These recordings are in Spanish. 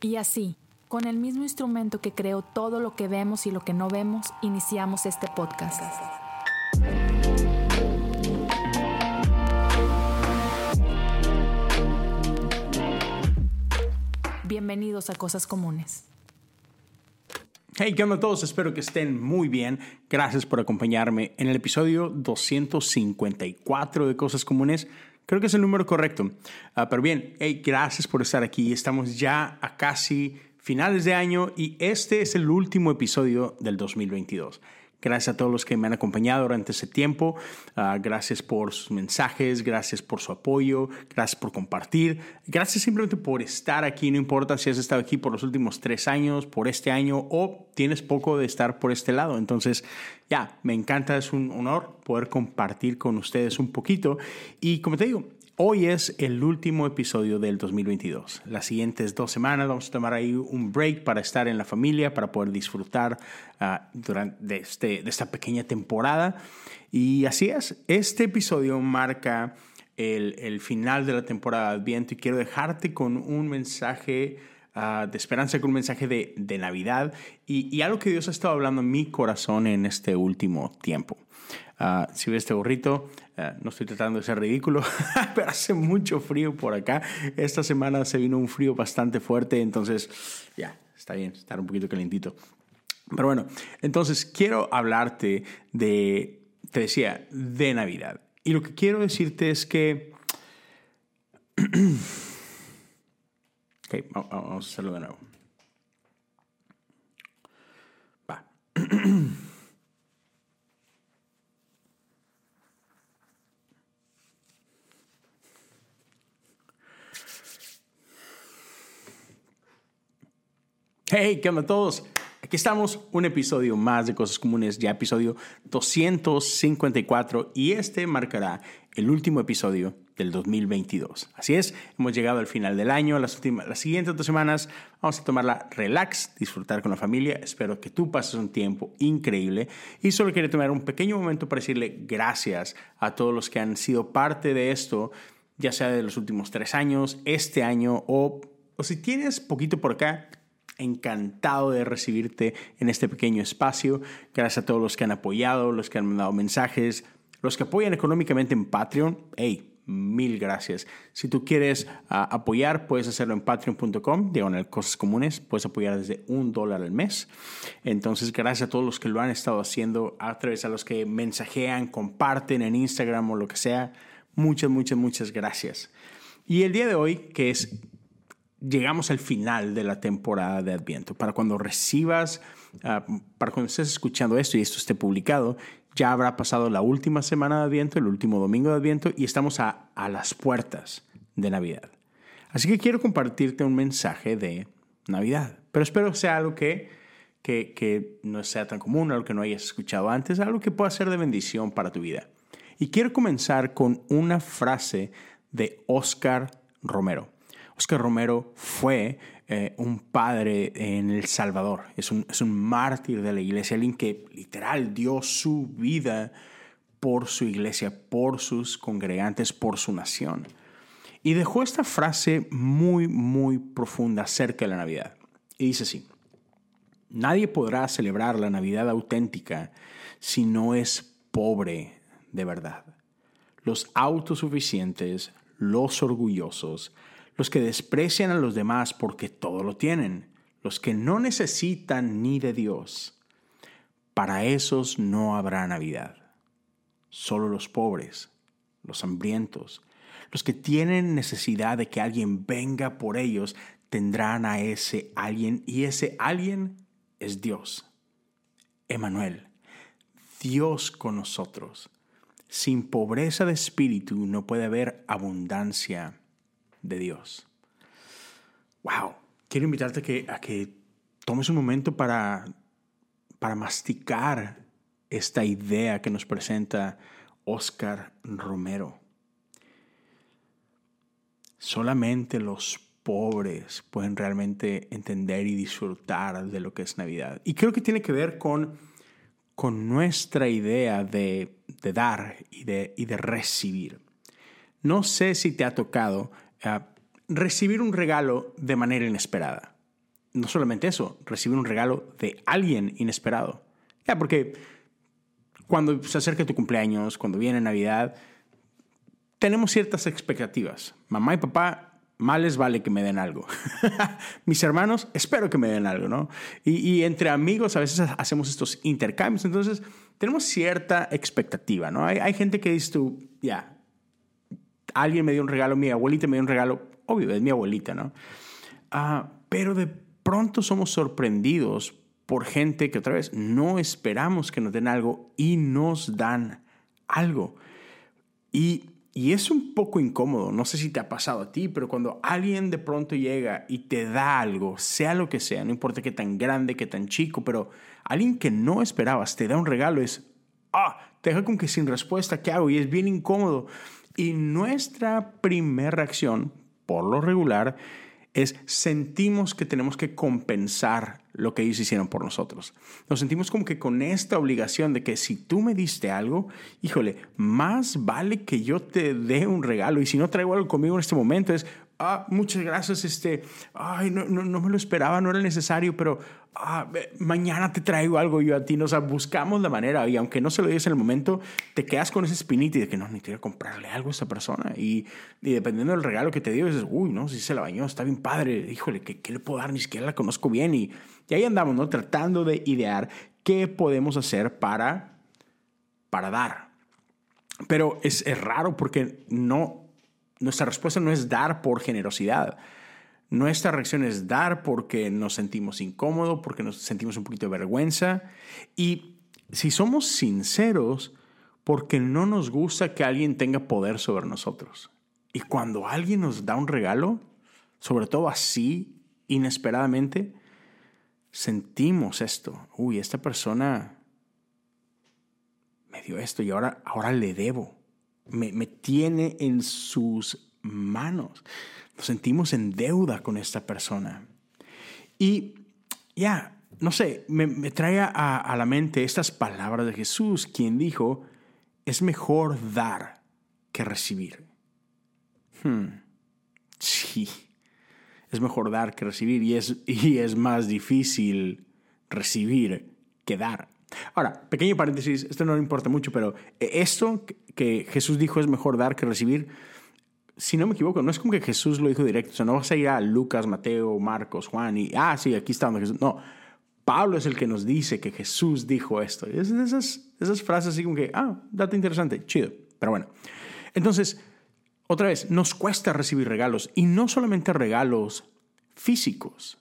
Y así, con el mismo instrumento que creó todo lo que vemos y lo que no vemos, iniciamos este podcast. Bienvenidos a Cosas Comunes. Hey, ¿qué onda a todos? Espero que estén muy bien. Gracias por acompañarme en el episodio 254 de Cosas Comunes. Creo que es el número correcto. Ah, pero bien, hey, gracias por estar aquí. Estamos ya a casi finales de año y este es el último episodio del 2022. Gracias a todos los que me han acompañado durante ese tiempo. Ah, gracias por sus mensajes, gracias por su apoyo, gracias por compartir. Gracias simplemente por estar aquí. No importa si has estado aquí por los últimos tres años, por este año o tienes poco de estar por este lado. Entonces, ya, me encanta, es un honor poder compartir con ustedes un poquito. Y como te digo, Hoy es el último episodio del 2022. Las siguientes dos semanas vamos a tomar ahí un break para estar en la familia, para poder disfrutar ah, durante de, este, de esta pequeña temporada. Y así es, este episodio marca el, final de la temporada de Adviento y quiero dejarte con un mensaje ah, de esperanza, con un mensaje de, de Navidad y, y, algo que Dios ha estado hablando en mi corazón en este último tiempo. Uh, si ves este gorrito, uh, no estoy tratando de ser ridículo, pero hace mucho frío por acá. Esta semana se vino un frío bastante fuerte, entonces ya, está bien, estar un poquito calentito. Pero bueno, entonces quiero hablarte de, te decía, de Navidad. Y lo que quiero decirte es que... ok, vamos a hacerlo de nuevo. Va. Hey, ¿qué onda a todos? Aquí estamos, un episodio más de Cosas Comunes, ya episodio 254 y este marcará el último episodio del 2022. Así es, hemos llegado al final del año, las, últimas, las siguientes dos semanas vamos a tomarla relax, disfrutar con la familia, espero que tú pases un tiempo increíble y solo quiero tomar un pequeño momento para decirle gracias a todos los que han sido parte de esto, ya sea de los últimos tres años, este año o, o si tienes poquito por acá, encantado de recibirte en este pequeño espacio. Gracias a todos los que han apoyado, los que han mandado mensajes, los que apoyan económicamente en Patreon. Hey, mil gracias. Si tú quieres uh, apoyar, puedes hacerlo en patreon.com, diagonal cosas comunes. Puedes apoyar desde un dólar al mes. Entonces, gracias a todos los que lo han estado haciendo, a través a los que mensajean, comparten en Instagram o lo que sea. Muchas, muchas, muchas gracias. Y el día de hoy, que es llegamos al final de la temporada de Adviento. Para cuando recibas, uh, para cuando estés escuchando esto y esto esté publicado, ya habrá pasado la última semana de Adviento, el último domingo de Adviento, y estamos a, a las puertas de Navidad. Así que quiero compartirte un mensaje de Navidad, pero espero sea algo que, que, que no sea tan común, algo que no hayas escuchado antes, algo que pueda ser de bendición para tu vida. Y quiero comenzar con una frase de Oscar Romero. Oscar Romero fue eh, un padre en El Salvador, es un, es un mártir de la iglesia, alguien que literal dio su vida por su iglesia, por sus congregantes, por su nación. Y dejó esta frase muy, muy profunda acerca de la Navidad. Y dice así, nadie podrá celebrar la Navidad auténtica si no es pobre de verdad. Los autosuficientes, los orgullosos, los que desprecian a los demás porque todo lo tienen, los que no necesitan ni de Dios. Para esos no habrá Navidad. Solo los pobres, los hambrientos, los que tienen necesidad de que alguien venga por ellos, tendrán a ese alguien y ese alguien es Dios. Emanuel, Dios con nosotros. Sin pobreza de espíritu no puede haber abundancia de Dios. Wow, quiero invitarte a que, tomes un momento para, para masticar esta idea que nos presenta Oscar Romero. Solamente los pobres pueden realmente entender y disfrutar de lo que es Navidad. Y creo que tiene que ver con, con nuestra idea de, de dar y de, y de recibir. No sé si te ha tocado recibir un regalo de manera inesperada. no solamente eso, recibir un regalo de alguien inesperado. Ya, porque cuando se acerca tu cumpleaños, cuando viene Navidad, tenemos ciertas expectativas. Mamá y papá, más les vale que me den algo. Mis hermanos, espero que me den algo, ¿no? Y, entre amigos a veces hacemos estos intercambios, entonces tenemos cierta expectativa, ¿no? Hay, hay gente que dice tú, ya, alguien me dio un regalo, mi abuelita me dio un regalo, obvio, es mi abuelita, ¿no? Ah, pero de pronto somos sorprendidos por gente que otra vez no esperamos que nos den algo y nos dan algo. Y, y es un poco incómodo, no sé si te ha pasado a ti, pero cuando alguien de pronto llega y te da algo, sea lo que sea, no importa qué tan grande, qué tan chico, pero alguien que no esperabas te da un regalo, es, ah, te deja como que sin respuesta, ¿qué hago? Y es bien incómodo. Y nuestra primera reacción, por lo regular, es sentimos que tenemos que compensar lo que ellos hicieron por nosotros. Nos sentimos como que con esta obligación de que si tú me diste algo, híjole, más vale que yo te dé un regalo y si no traigo algo conmigo en este momento es, ah, muchas gracias, este, ay, no, no, no me lo esperaba, no era necesario, pero ah, mañana te traigo algo yo a ti. O sea, buscamos la manera y aunque no se lo digas en el momento, te quedas con ese espinito y de que no, quiero comprarle algo a esa persona. Y, y, dependiendo del regalo que te dio, dices, uy, no, si se la bañó, está bien padre, híjole, ¿qué, qué le puedo dar? Ni siquiera la conozco bien. Y, y ahí andamos, ¿no? Tratando de idear qué podemos hacer para, para dar. Pero es, es raro porque no nuestra respuesta no es dar por generosidad. Nuestra reacción es dar porque nos sentimos incómodos, porque nos sentimos un poquito de vergüenza. Y si somos sinceros, porque no nos gusta que alguien tenga poder sobre nosotros. Y cuando alguien nos da un regalo, sobre todo así, inesperadamente, sentimos esto. Uy, esta persona me dio esto y ahora, ahora le debo me, tiene en sus manos. Nos sentimos en deuda con esta persona. Y ya, no sé, me, trae a, la mente estas palabras de Jesús, quien dijo, es mejor dar que recibir. Hmm, sí, es mejor dar que recibir y es, y es más difícil recibir que dar. Ahora, pequeño paréntesis, esto no importa mucho, pero eh, esto que Jesús dijo es mejor dar que recibir, si no me equivoco, no es como que Jesús lo dijo directo, o sea, no vas a ir a Lucas, Mateo, Marcos, Juan y, ah, sí, aquí está donde Jesús. No, Pablo es el que nos dice que Jesús dijo esto. esas, esas frases así como que, ah, dato interesante, chido. Pero bueno, entonces, otra vez, nos cuesta recibir regalos y no solamente regalos físicos,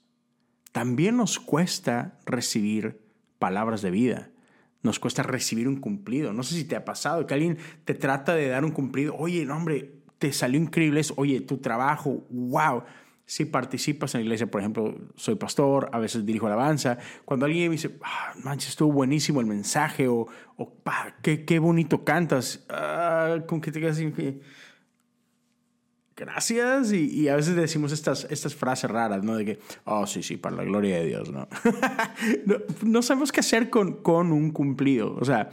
también nos cuesta recibir palabras de vida. Nos cuesta recibir un cumplido. No sé si te ha pasado que alguien te trata de dar un cumplido. Oye, no, hombre, te salió increíble. Oye, tu trabajo, wow. Si participas en la iglesia, por ejemplo, soy pastor, a veces dirijo alabanza. Cuando alguien me dice, ah, manches, estuvo buenísimo el mensaje, o, o qué, qué bonito cantas, ah, con que te quedas así, gracias. Y, a veces decimos estas, estas frases raras, ¿no? De que, oh, sí, sí, para la gloria de Dios, ¿no? no, sabemos qué hacer con, con un cumplido. O sea,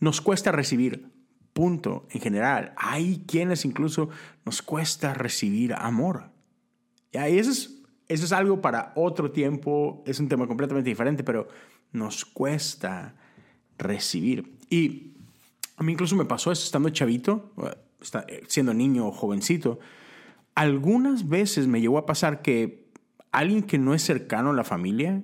nos cuesta recibir, punto, en general. Hay quienes incluso nos cuesta recibir amor. Y eso es, eso es algo para otro tiempo, es un tema completamente diferente, pero nos cuesta recibir. Y a mí incluso me pasó eso estando chavito eh, siendo niño o jovencito, algunas veces me llegó a pasar que alguien que no es cercano a la familia,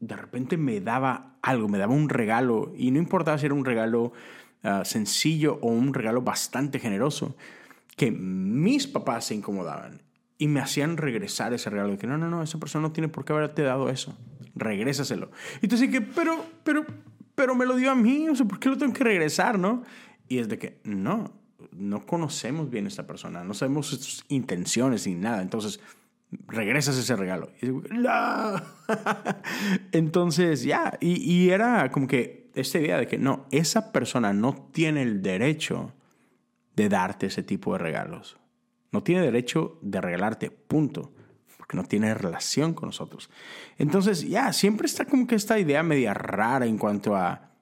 de repente me daba algo, me daba un regalo, y no importaba si era un regalo ah, sencillo o un regalo bastante generoso, que mis papás se incomodaban y me hacían regresar ese regalo. Que no, no, no, esa persona no tiene por qué haberte dado eso. Regrésaselo. Y tú que, pero, pero, pero me lo dio a mí, o sea, ¿por qué lo tengo que regresar, no? Y es de que, no, no conocemos bien a esta persona, no sabemos sus intenciones ni nada. Entonces, regresas ese regalo. Entonces, ya, y, era como que esta idea de que no, esa persona no tiene el derecho de darte ese tipo de regalos. No tiene derecho de regalarte, punto. Porque no tiene relación con nosotros. Entonces, ya, siempre está como que esta idea media rara en cuanto a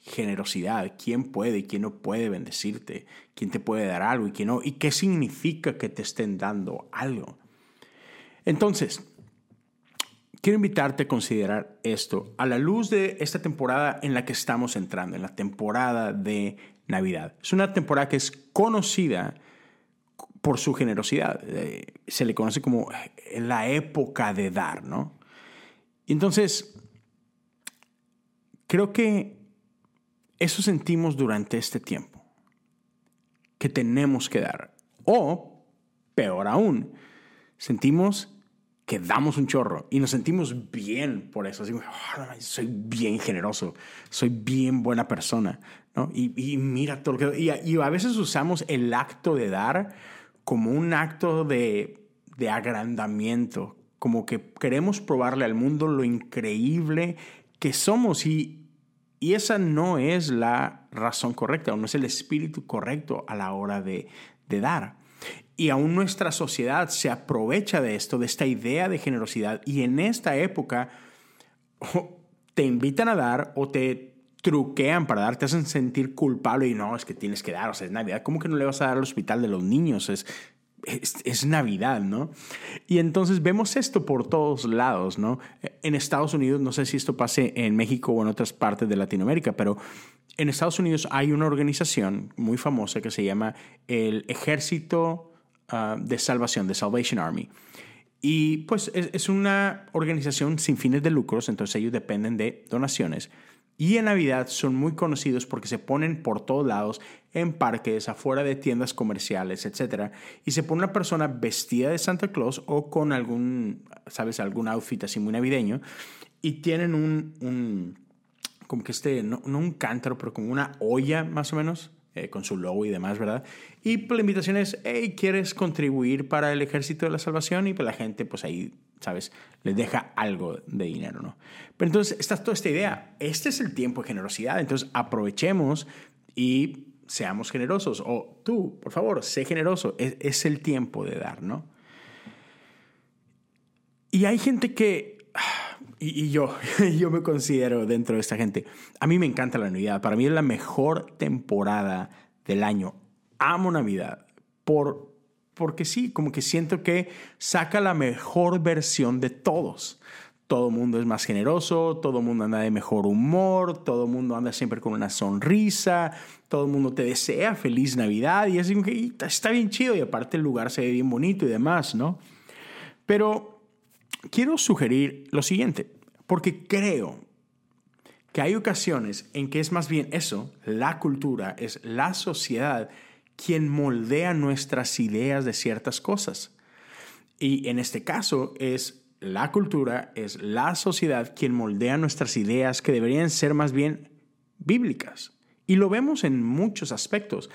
generosidad, quién puede y quién no puede bendecirte, quién te puede dar algo y quién no, y qué significa que te estén dando algo. Entonces, quiero invitarte a considerar esto a la luz de esta temporada en la que estamos entrando, en la temporada de Navidad. Es una temporada que es conocida por su generosidad. Eh, se le conoce como la época de dar, ¿no? Y entonces, creo que eso sentimos durante este tiempo, que tenemos que dar. O, peor aún, sentimos que damos un chorro y nos sentimos bien por eso. Así, ah, soy bien generoso, soy bien buena persona. ¿no? Y, mira todo lo que... Y, y, a veces usamos el acto de dar como un acto de, de agrandamiento, como que queremos probarle al mundo lo increíble que somos y, y esa no es la razón correcta o no es el espíritu correcto a la hora de, de dar. Y aún nuestra sociedad se aprovecha de esto, de esta idea de generosidad. Y en esta época te invitan a dar o te truquean para dar, te hacen sentir culpable y no, es que tienes que dar, o sea, es Navidad. ¿Cómo que no le vas a dar al hospital de los niños? Es, es, Navidad, ¿no? Y entonces vemos esto por todos lados, ¿no? En Estados Unidos, no sé si esto pase en México o en otras partes de Latinoamérica, pero en Estados Unidos hay una organización muy famosa que se llama el Ejército Ah, de salvación, de Salvation Army. Y pues es, una organización sin fines de lucros, entonces ellos dependen de donaciones. Y en Navidad son muy conocidos porque se ponen por todos lados, en parques, afuera de tiendas comerciales, etc. Y se pone una persona vestida de Santa Claus o con algún, ¿sabes? Algún outfit así muy navideño. Y tienen un, un como que este, no, un cántaro, pero como una olla más o menos, eh, con su logo y demás, ¿verdad? Y la invitación es, hey, ¿quieres contribuir para el ejército de la salvación? Y pues la gente, pues ahí, ¿sabes? Les deja algo de dinero, ¿no? Pero entonces está toda esta idea. Este es el tiempo de generosidad, entonces aprovechemos y seamos generosos. O tú, por favor, sé generoso. Es, es el tiempo de dar, ¿no? Y hay gente que y, yo, yo me considero dentro de esta gente. A mí me encanta la Navidad. Para mí es la mejor temporada del año. Amo Navidad. Por, porque sí, como que siento que saca la mejor versión de todos. Todo mundo es más generoso, todo mundo anda de mejor humor, todo mundo anda siempre con una sonrisa, todo mundo te desea feliz Navidad y así que está bien chido y aparte el lugar se ve bien bonito y demás, ¿no? Pero quiero sugerir lo siguiente, porque creo que hay ocasiones en que es más bien eso, la cultura, es la sociedad quien moldea nuestras ideas de ciertas cosas. Y en este caso es la cultura, es la sociedad quien moldea nuestras ideas que deberían ser más bien bíblicas. Y lo vemos en muchos aspectos.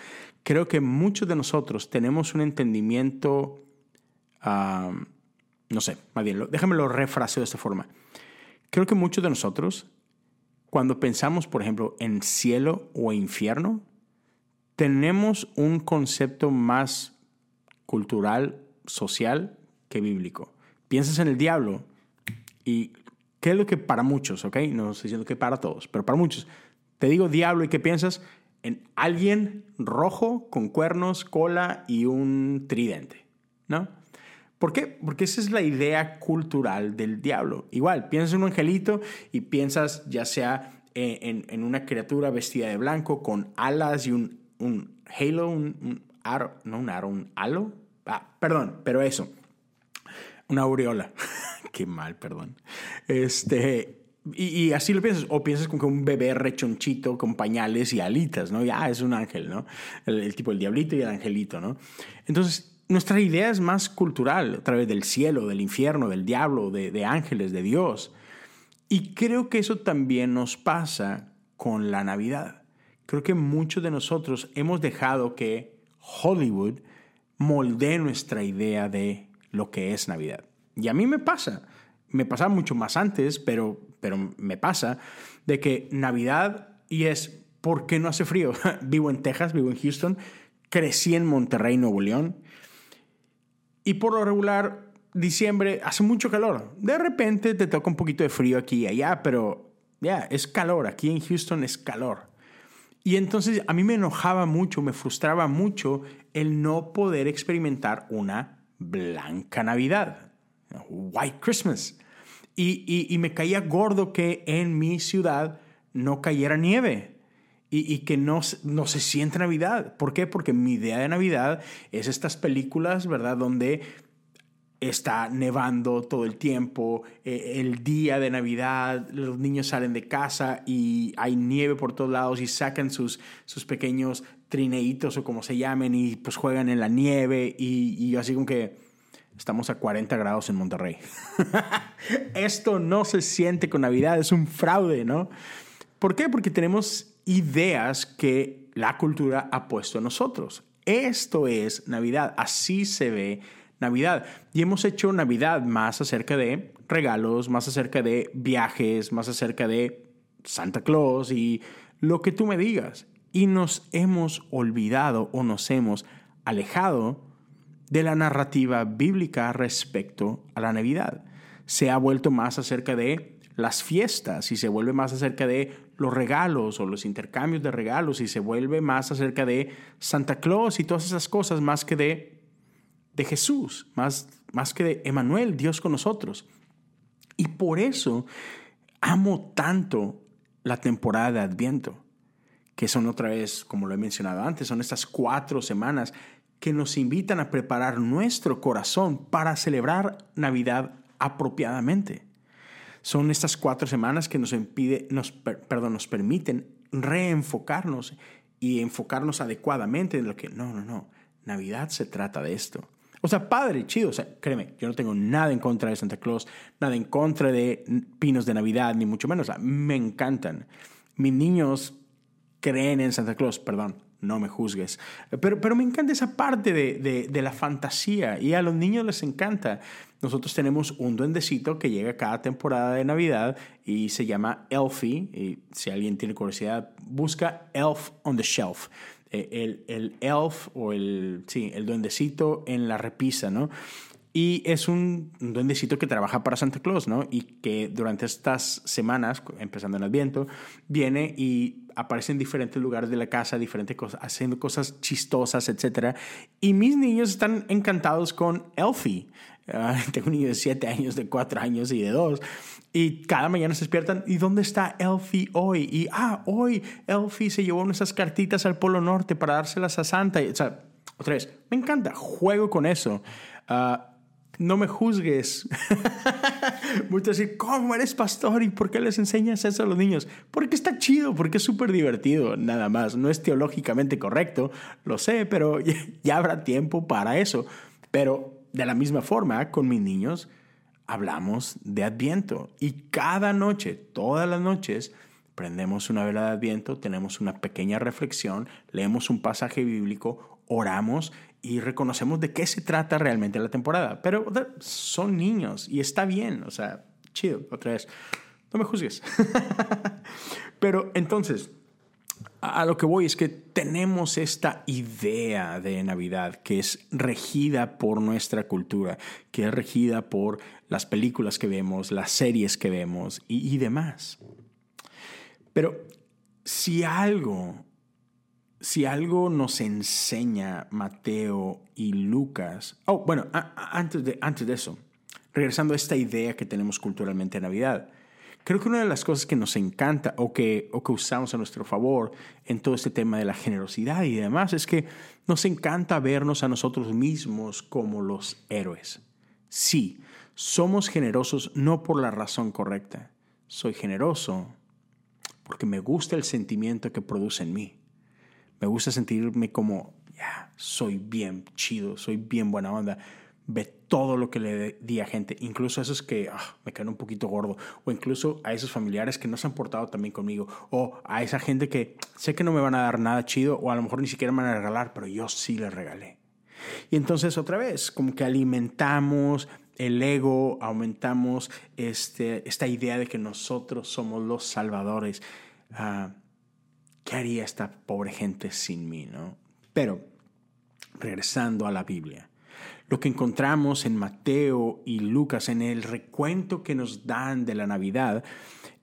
Creo que muchos de nosotros tenemos un entendimiento no sé, más bien, déjame lo refraseo de esta forma. Creo que muchos de nosotros, cuando pensamos, por ejemplo, en cielo o infierno, tenemos un concepto más cultural, social, que bíblico. Piensas en el diablo y ¿qué es lo que para muchos, ok? No estoy diciendo que para todos, pero para muchos. Te digo diablo y ¿qué piensas? En alguien rojo con cuernos, cola y un tridente, ¿no? ¿Por qué? Porque esa es la idea cultural del diablo. Igual, piensas en un angelito y piensas ya sea eh, en, una criatura vestida de blanco con alas y un, un halo, un, aro, no un aro, un halo. Ah, perdón, pero eso. Una aureola. Qué mal, perdón. Este, y, así lo piensas, o piensas como que un bebé rechonchito con pañales y alitas, ¿no? Ya es un ángel, ¿no? El, el tipo el diablito y el angelito, ¿no? Entonces, nuestra idea es más cultural, a través del cielo, del infierno, del diablo, de, ángeles, de Dios. Y creo que eso también nos pasa con la Navidad. Creo que muchos de nosotros hemos dejado que Hollywood moldee nuestra idea de lo que es Navidad. Y a mí me pasa, me pasaba mucho más antes, pero, pero me pasa de que Navidad y es, ¿por qué no hace frío? vivo en Texas, vivo en Houston, crecí en Monterrey, Nuevo León, y por lo regular, diciembre hace mucho calor. De repente te toca un poquito de frío aquí y allá, pero ya, es calor. Aquí en Houston es calor. Y entonces a mí me enojaba mucho, me frustraba mucho el no poder experimentar una blanca Navidad. White Christmas. Y, me caía gordo que en mi ciudad no cayera nieve y, que no, no se siente Navidad. ¿Por qué? Porque mi idea de Navidad es estas películas, ¿verdad? Donde está nevando todo el tiempo, eh, el día de Navidad, los niños salen de casa y hay nieve por todos lados y sacan sus, sus pequeños trineitos o como se llamen y pues juegan en la nieve y, así como que estamos a 40 grados en Monterrey. Esto no se siente con Navidad, es un fraude, ¿no? ¿Por qué? Porque tenemos ideas que la cultura ha puesto en nosotros. Esto es Navidad, así se ve Navidad. Y hemos hecho Navidad más acerca de regalos, más acerca de viajes, más acerca de Santa Claus y lo que tú me digas. Y nos hemos olvidado o nos hemos alejado de la narrativa bíblica respecto a la Navidad. Se ha vuelto más acerca de las fiestas y se vuelve más acerca de los regalos o los intercambios de regalos y se vuelve más acerca de Santa Claus y todas esas cosas más que de de Jesús, más, más que de Emanuel, Dios con nosotros. Y por eso amo tanto la temporada de Adviento, que son otra vez, como lo he mencionado antes, son estas cuatro semanas que nos invitan a preparar nuestro corazón para celebrar Navidad apropiadamente. Son estas cuatro semanas que nos, impide, nos, perdón, nos permiten reenfocarnos y enfocarnos adecuadamente en lo que, no, no, no, Navidad se trata de esto. O sea, padre, chido. O sea, créeme, yo no tengo nada en contra de Santa Claus, nada en contra de pinos de Navidad, ni mucho menos. O sea, me encantan. Mis niños creen en Santa Claus, perdón, no me juzgues. Pero, pero me encanta esa parte de, de, de, la fantasía y a los niños les encanta. Nosotros tenemos un duendecito que llega cada temporada de Navidad y se llama Elfie. Y si alguien tiene curiosidad, busca Elf on the Shelf. Eh, el, el elf o el, sí, el duendecito en la repisa, ¿no? Y es un duendecito que trabaja para Santa Claus, ¿no? Y que durante estas semanas, empezando en Adviento, viene y aparece en diferentes lugares de la casa, diferentes cosas, haciendo cosas chistosas, etc. Y mis niños están encantados con Elfie. Ah, tengo un niño de 7 años, de 4 años y de 2. Y cada mañana se despiertan, ¿y dónde está Elfie hoy? Y, ah, hoy Elfie se llevó nuestras cartitas al Polo Norte para dárselas a Santa. o sea, otra vez, me encanta, juego con eso. Ah, no me juzgues. Muchos decir, ¿cómo eres pastor? ¿Y por qué les enseñas eso a los niños? Porque está chido, porque es súper divertido, nada más. No es teológicamente correcto, lo sé, pero ya habrá tiempo para eso. Pero de la misma forma, con mis niños, hablamos de Adviento y cada noche, todas las noches, prendemos una vela de Adviento, tenemos una pequeña reflexión, leemos un pasaje bíblico, oramos y reconocemos de qué se trata realmente la temporada. Pero son niños y está bien, o sea, chido, otra vez, no me juzgues. Pero entonces, a lo que voy es que tenemos esta idea de Navidad que es regida por nuestra cultura, que es regida por las películas que vemos, las series que vemos y, demás. Pero si algo, si algo nos enseña Mateo y Lucas, oh, bueno, antes, de, antes de eso, regresando a esta idea que tenemos culturalmente de Navidad, Creo que una de las cosas que nos encanta o que, o que usamos a nuestro favor en todo este tema de la generosidad y demás es que nos encanta vernos a nosotros mismos como los héroes. Sí, somos generosos no por la razón correcta. Soy generoso porque me gusta el sentimiento que produce en mí. Me gusta sentirme como, ya, soy bien chido, soy bien buena onda ve todo lo que le di a gente, incluso a esos que ah, me quedan un poquito gordo, o incluso a esos familiares que no se han portado también conmigo, o a esa gente que sé que no me van a dar nada chido, o a lo mejor ni siquiera me van a regalar, pero yo sí les regalé. Y entonces otra vez, como que alimentamos el ego, aumentamos este, esta idea de que nosotros somos los salvadores. Ah, ¿Qué haría esta pobre gente sin mí? ¿no? Pero, regresando a la Biblia, lo que encontramos en Mateo y Lucas, en el recuento que nos dan de la Navidad,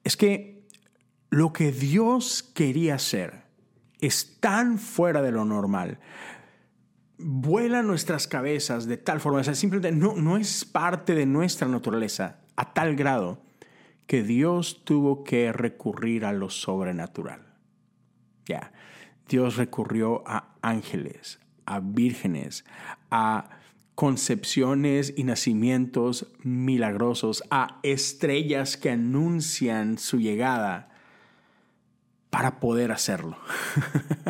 es que lo que Dios quería hacer es tan fuera de lo normal. Vuela nuestras cabezas de tal forma, o sea, simplemente no, no es parte de nuestra naturaleza a tal grado que Dios tuvo que recurrir a lo sobrenatural. Ya, Dios recurrió a ángeles, a vírgenes, a concepciones y nacimientos milagrosos, a estrellas que anuncian su llegada para poder hacerlo.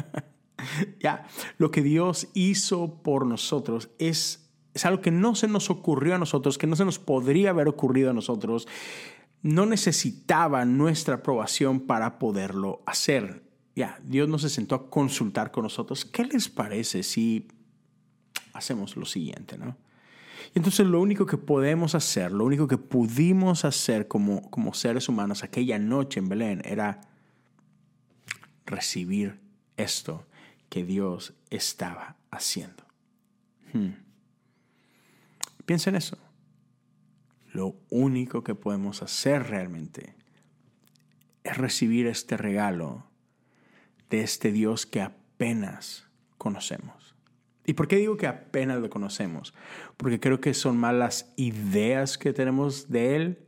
ya, lo que Dios hizo por nosotros es, es algo que no se nos ocurrió a nosotros, que no se nos podría haber ocurrido a nosotros no necesitaba nuestra aprobación para poderlo hacer. Ya, Dios no se sentó a consultar con nosotros. ¿Qué les parece si hacemos lo siguiente, no? entonces lo único que podemos hacer, lo único que pudimos hacer como, como seres humanos aquella noche en Belén era recibir esto que Dios estaba haciendo. Hmm. Piensa en eso. Lo único que podemos hacer realmente es recibir este regalo de este Dios que apenas conocemos. ¿Y por qué digo que apenas lo conocemos? Porque creo que son malas ideas que tenemos de Él.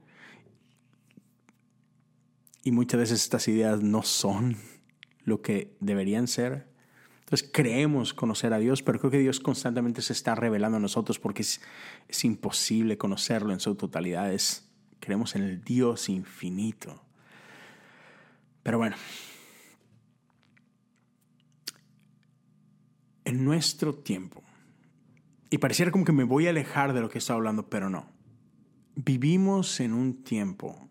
Y muchas veces estas ideas no son lo que deberían ser. Entonces creemos conocer a Dios, pero creo que Dios constantemente se está revelando a nosotros porque es, es imposible conocerlo en su totalidad. creemos en el Dios infinito. Pero bueno, nuestro tiempo, y pareciera como que me voy a alejar de lo que está hablando, pero no. Vivimos en un tiempo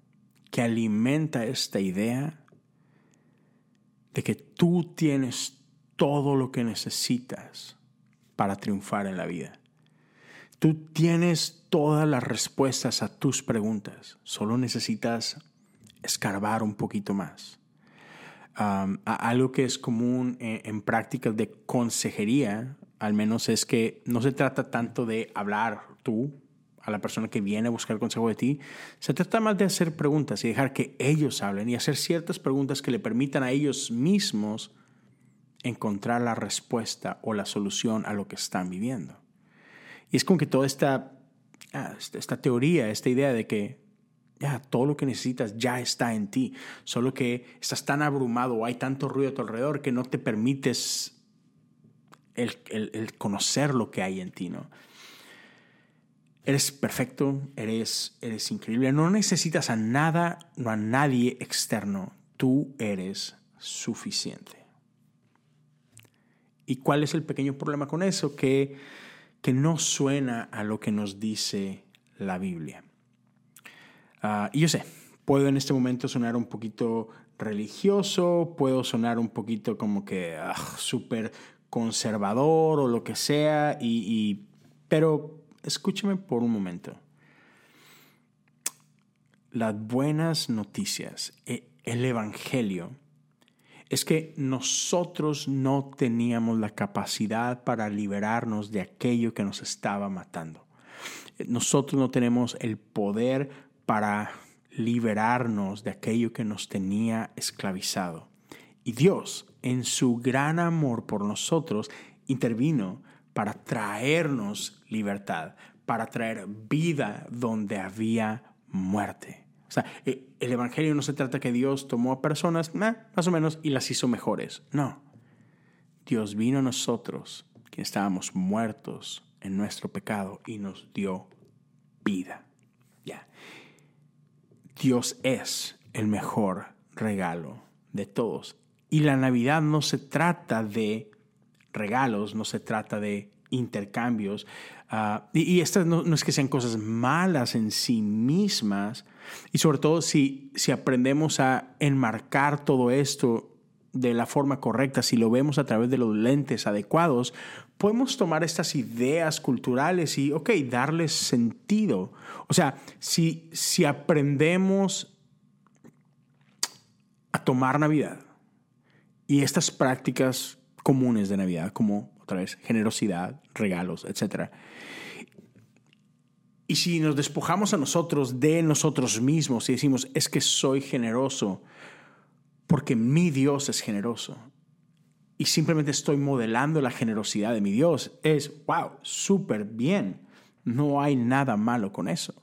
que alimenta esta idea de que tú tienes todo lo que necesitas para triunfar en la vida. Tú tienes todas las respuestas a tus preguntas, solo necesitas escarbar un poquito más. Algo que es común en, en prácticas de consejería, al menos es que no se trata tanto de hablar tú a la persona que viene a buscar consejo de ti, se trata más de hacer preguntas y dejar que ellos hablen y hacer ciertas preguntas que le permitan a ellos mismos encontrar la respuesta o la solución a lo que están viviendo. Y es como que toda esta, ah, esta teoría, esta idea de que ya todo lo que necesitas ya está en ti, solo que estás tan abrumado o hay tanto ruido a tu alrededor que no te permites el, el conocer lo que hay en ti, ¿no? Eres perfecto, eres, eres increíble, no necesitas a nada, no a nadie externo, tú eres suficiente. ¿Y cuál es el pequeño problema con eso? Que, que no suena a lo que nos dice la Biblia. Ah, y yo sé, puedo en este momento sonar un poquito religioso, puedo sonar un poquito como que ah, súper conservador o lo que sea, y, pero escúcheme por un momento. Las buenas noticias, e, el Evangelio, es que nosotros no teníamos la capacidad para liberarnos de aquello que nos estaba matando. Nosotros no tenemos el poder para liberarnos de aquello que nos tenía esclavizado. Y Dios, en su gran amor por nosotros, intervino para traernos libertad, para traer vida donde había muerte. O sea, eh, el Evangelio no se trata que Dios tomó a personas, más o menos, y las hizo mejores. No. Dios vino a nosotros, que estábamos muertos en nuestro pecado, y nos dio vida. Ya. Dios es el mejor regalo de todos. Y la Navidad no se trata de regalos, no se trata de intercambios. Ah, y, estas no, es que sean cosas malas en sí mismas. Y sobre todo si, si aprendemos a enmarcar todo esto de la forma correcta, si lo vemos a través de los lentes adecuados, podemos tomar estas ideas culturales y, ok, darles sentido. O sea, si, si aprendemos a tomar Navidad y estas prácticas comunes de Navidad, como otra vez generosidad, regalos, etc. Y si nos despojamos a nosotros de nosotros mismos y decimos, es que soy generoso porque mi Dios es generoso, y simplemente estoy modelando la generosidad de mi Dios, es, wow, súper bien. No hay nada malo con eso.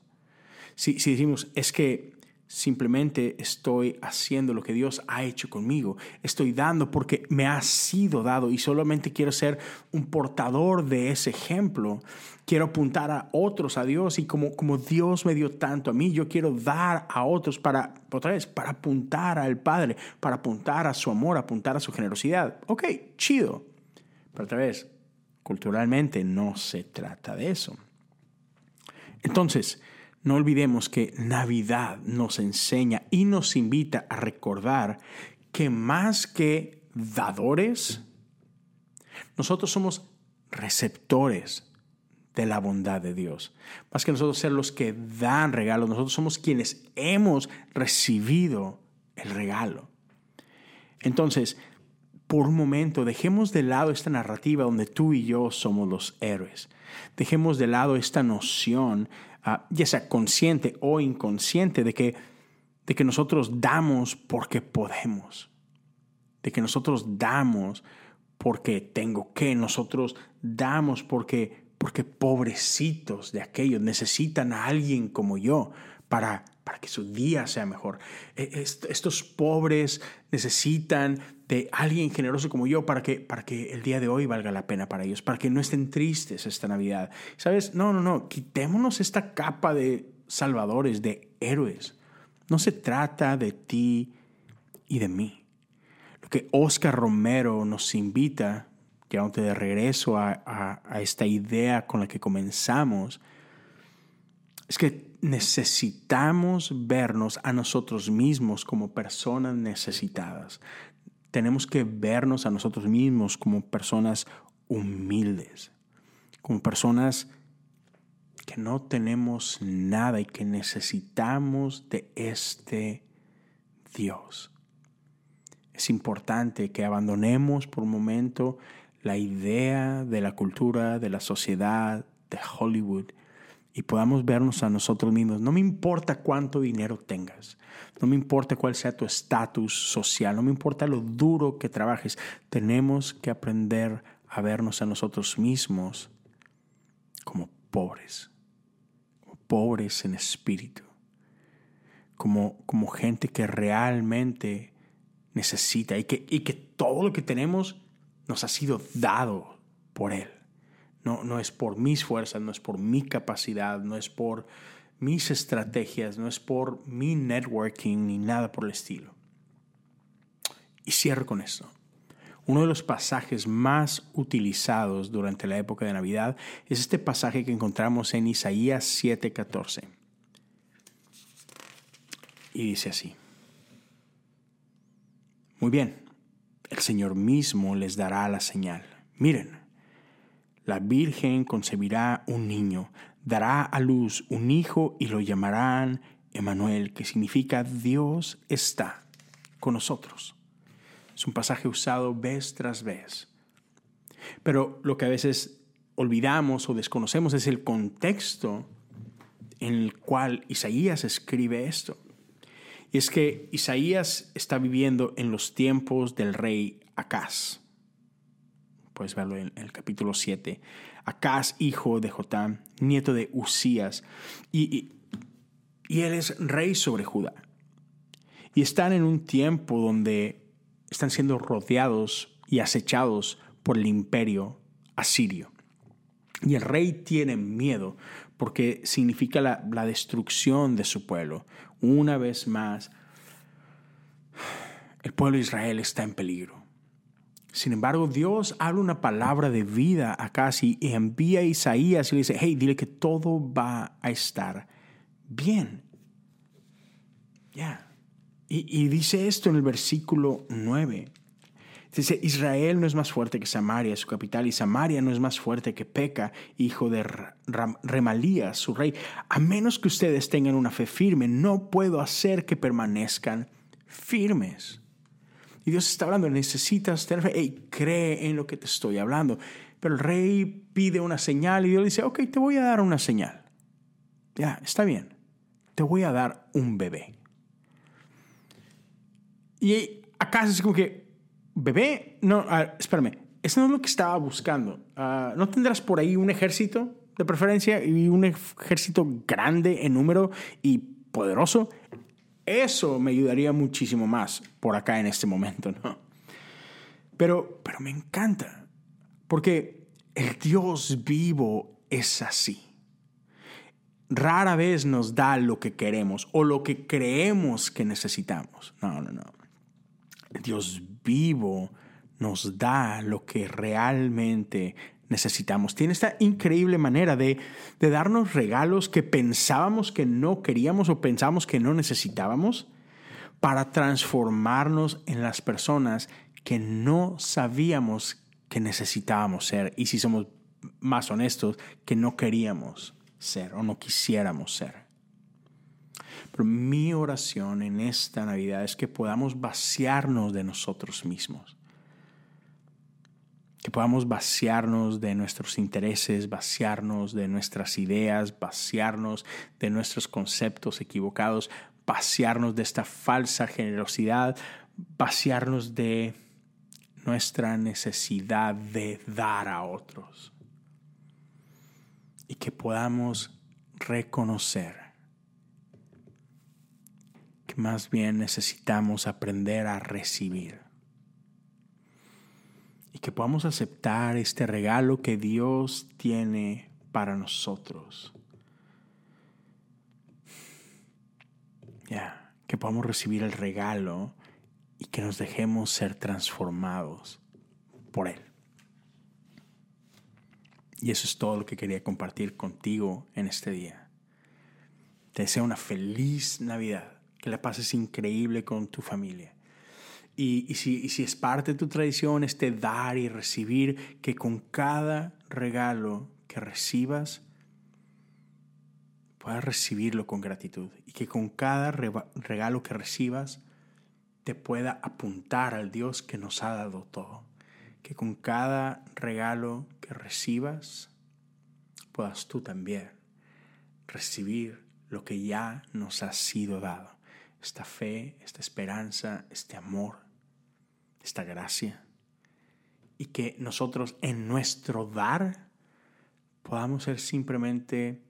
Si, si decimos, es que Simplemente estoy haciendo lo que Dios ha hecho conmigo. Estoy dando porque me ha sido dado y solamente quiero ser un portador de ese ejemplo. Quiero apuntar a otros a Dios y como, como Dios me dio tanto a mí, yo quiero dar a otros para, otra vez, para apuntar al Padre, para apuntar a su amor, apuntar a su generosidad. Ok, chido. Pero otra vez, culturalmente no se trata de eso. Entonces, no olvidemos que Navidad nos enseña y nos invita a recordar que más que dadores, nosotros somos receptores de la bondad de Dios. Más que nosotros ser los que dan regalos, nosotros somos quienes hemos recibido el regalo. Entonces, por un momento, dejemos de lado esta narrativa donde tú y yo somos los héroes. Dejemos de lado esta noción Ah, ya sea consciente o inconsciente, de que, de que nosotros damos porque podemos, de que nosotros damos porque tengo que, nosotros damos porque, porque pobrecitos de aquellos necesitan a alguien como yo para, para que su día sea mejor. E, estos pobres necesitan de alguien generoso como yo para que, para que el día de hoy valga la pena para ellos, para que no estén tristes esta Navidad. ¿Sabes? No, no, no, quitémonos esta capa de salvadores, de héroes. No se trata de ti y de mí. Lo que Oscar Romero nos invita, llevándote de regreso a, a esta idea con la que comenzamos, es que necesitamos vernos a nosotros mismos como personas necesitadas tenemos que vernos a nosotros mismos como personas humildes, como personas que no tenemos nada y que necesitamos de este Dios. Es importante que abandonemos por un momento la idea de la cultura, de la sociedad, de Hollywood, y podamos vernos a nosotros mismos. No me importa cuánto dinero tengas, no me importa cuál sea tu estatus social, no me importa lo duro que trabajes. Tenemos que aprender a vernos a nosotros mismos como pobres, pobres en espíritu, como, como gente que realmente necesita y que, y que todo lo que tenemos nos ha sido dado por Él. No, no es por mis fuerzas, no es por mi capacidad, no es por mis estrategias, no es por mi networking ni nada por el estilo. Y cierro con esto. Uno de los pasajes más utilizados durante la época de Navidad es este pasaje que encontramos en Isaías 7:14. Y dice así. Muy bien, el Señor mismo les dará la señal. Miren, la Virgen concebirá un niño, dará a luz un hijo y lo llamarán Emanuel, que significa Dios está con nosotros. Es un pasaje usado vez tras vez. Pero lo que a veces olvidamos o desconocemos es el contexto en el cual Isaías escribe esto. Y es que Isaías está viviendo en los tiempos del rey Acaz puedes verlo en, el capítulo 7. Acaz, hijo de Jotam, nieto de Usías, y, y él es rey sobre Judá. Y están en un tiempo donde están siendo rodeados y acechados por el imperio asirio. Y el rey tiene miedo porque significa la, la, destrucción de su pueblo. Una vez más, el pueblo de Israel está en peligro. Sin embargo, Dios habla una palabra de vida a Casi y envía a Isaías y le dice, hey, dile que todo va a estar bien. Ya. Y, dice esto en el versículo 9. Dice, Israel no es más fuerte que Samaria, su capital, y Samaria no es más fuerte que Peca, hijo de Remalías, su rey. A menos que ustedes tengan una fe firme, no puedo hacer que permanezcan firmes. Y Dios está hablando, necesitas tener fe, hey, cree en lo que te estoy hablando. Pero el rey pide una señal y Dios dice, ok, te voy a dar una señal. Ya, está bien, te voy a dar un bebé. Y acá es como que, bebé, no, espérame, eso no es lo que estaba buscando. Ah, ¿No tendrás por ahí un ejército? de preferencia, y un ejército grande en número y poderoso, eso me ayudaría muchísimo más por acá en este momento, ¿no? Pero, pero me encanta, porque el Dios vivo es así. Rara vez nos da lo que queremos o lo que creemos que necesitamos. No, no, no. Dios nos da lo que realmente necesitamos. Tiene esta increíble manera de, de, darnos regalos que pensábamos que no queríamos o pensábamos que no necesitábamos para transformarnos en las personas que no sabíamos que necesitábamos ser y si somos más honestos, que no queríamos ser o no quisiéramos ser. Pero mi oración en esta Navidad es que podamos vaciarnos de nosotros mismos. Que podamos vaciarnos de nuestros intereses, vaciarnos de nuestras ideas, vaciarnos de nuestros conceptos equivocados, vaciarnos de esta falsa generosidad, vaciarnos de nuestra necesidad de dar a otros. Y que podamos reconocer más bien necesitamos aprender a recibir. Y que podamos aceptar este regalo que Dios tiene para nosotros. Ya, que podamos recibir el regalo y que nos dejemos ser transformados por Él. Y eso es todo lo que quería compartir contigo en este día. Te deseo una feliz Navidad, que la pases increíble con tu familia. Y, si, y si es parte de tu tradición este dar y recibir, que con cada regalo que recibas, puedas recibirlo con gratitud. Y que con cada regalo que recibas, te pueda apuntar al Dios que nos ha dado todo. Que con cada regalo que recibas, puedas tú también recibir lo que ya nos ha sido dado. Esta fe, esta esperanza, este amor, esta gracia. Y que nosotros en nuestro dar podamos ser simplemente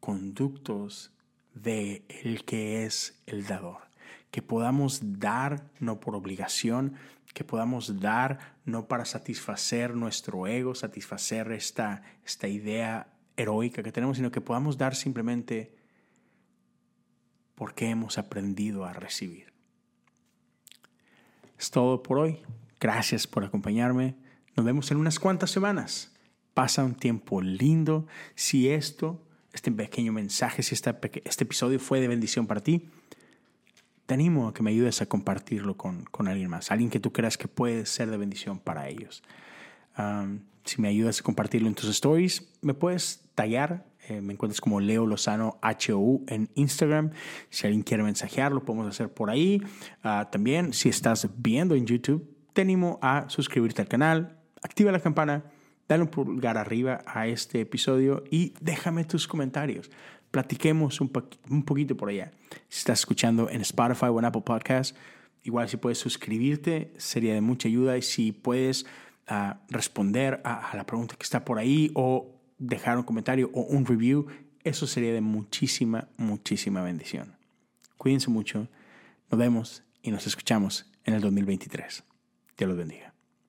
conductos de el que es el dador que podamos dar no por obligación, que podamos dar no para satisfacer nuestro ego, satisfacer esta, esta idea heroica que tenemos, sino que podamos dar simplemente porque hemos aprendido a recibir. Es todo por hoy. Gracias por acompañarme. Nos vemos en unas cuantas semanas. Pasa un tiempo lindo. Si esto, este pequeño mensaje, si este, este episodio fue de bendición para ti, te animo a que me ayudes a compartirlo con, alguien más, alguien que tú creas que puede ser de bendición para ellos. Si me ayudas a compartirlo en tus stories, me puedes tallar. Eh, me encuentras como Leo Lozano HOU en Instagram. Si alguien quiere mensajear, lo podemos hacer por ahí. Ah, también, si estás viendo en YouTube, te animo a suscribirte al canal, activa la campana, dale un pulgar arriba a este episodio y déjame tus comentarios platiquemos un, un poquito por allá. Si estás escuchando en Spotify o en Apple Podcast, igual si puedes suscribirte, sería de mucha ayuda. Y si puedes ah, responder a, a la pregunta que está por ahí o dejar un comentario o un review, eso sería de muchísima, muchísima bendición. Cuídense mucho, nos vemos y nos escuchamos en el 2023. Dios los bendiga.